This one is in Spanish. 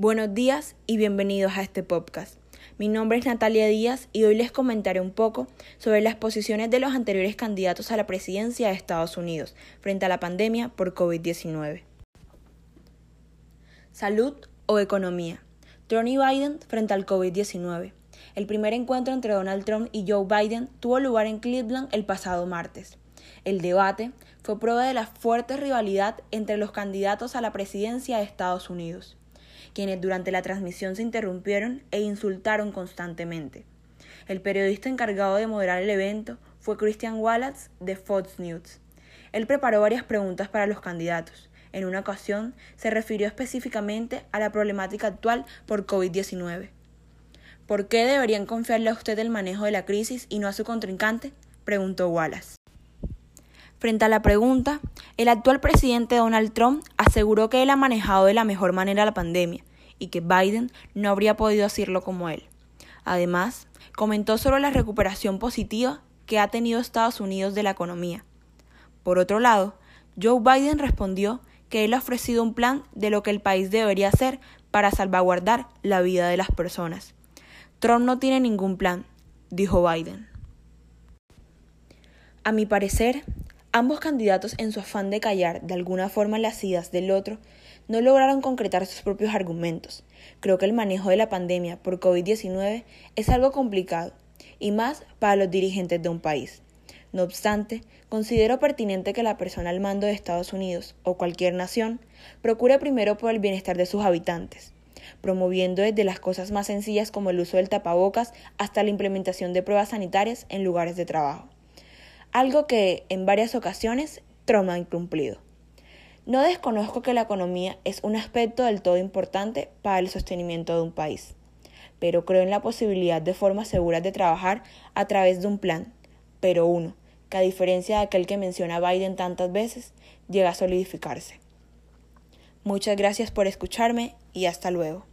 Buenos días y bienvenidos a este podcast. Mi nombre es Natalia Díaz y hoy les comentaré un poco sobre las posiciones de los anteriores candidatos a la presidencia de Estados Unidos frente a la pandemia por COVID-19. Salud o economía. Trump y Biden frente al COVID-19. El primer encuentro entre Donald Trump y Joe Biden tuvo lugar en Cleveland el pasado martes. El debate fue prueba de la fuerte rivalidad entre los candidatos a la presidencia de Estados Unidos quienes durante la transmisión se interrumpieron e insultaron constantemente. El periodista encargado de moderar el evento fue Christian Wallace de Fox News. Él preparó varias preguntas para los candidatos. En una ocasión se refirió específicamente a la problemática actual por COVID-19. ¿Por qué deberían confiarle a usted el manejo de la crisis y no a su contrincante? preguntó Wallace. Frente a la pregunta, el actual presidente Donald Trump aseguró que él ha manejado de la mejor manera la pandemia y que Biden no habría podido hacerlo como él. Además, comentó sobre la recuperación positiva que ha tenido Estados Unidos de la economía. Por otro lado, Joe Biden respondió que él ha ofrecido un plan de lo que el país debería hacer para salvaguardar la vida de las personas. Trump no tiene ningún plan, dijo Biden. A mi parecer, Ambos candidatos, en su afán de callar de alguna forma las ideas del otro, no lograron concretar sus propios argumentos. Creo que el manejo de la pandemia por COVID-19 es algo complicado, y más para los dirigentes de un país. No obstante, considero pertinente que la persona al mando de Estados Unidos o cualquier nación procure primero por el bienestar de sus habitantes, promoviendo desde las cosas más sencillas como el uso del tapabocas hasta la implementación de pruebas sanitarias en lugares de trabajo algo que en varias ocasiones Trump ha incumplido. No desconozco que la economía es un aspecto del todo importante para el sostenimiento de un país, pero creo en la posibilidad de formas seguras de trabajar a través de un plan, pero uno, que a diferencia de aquel que menciona Biden tantas veces, llega a solidificarse. Muchas gracias por escucharme y hasta luego.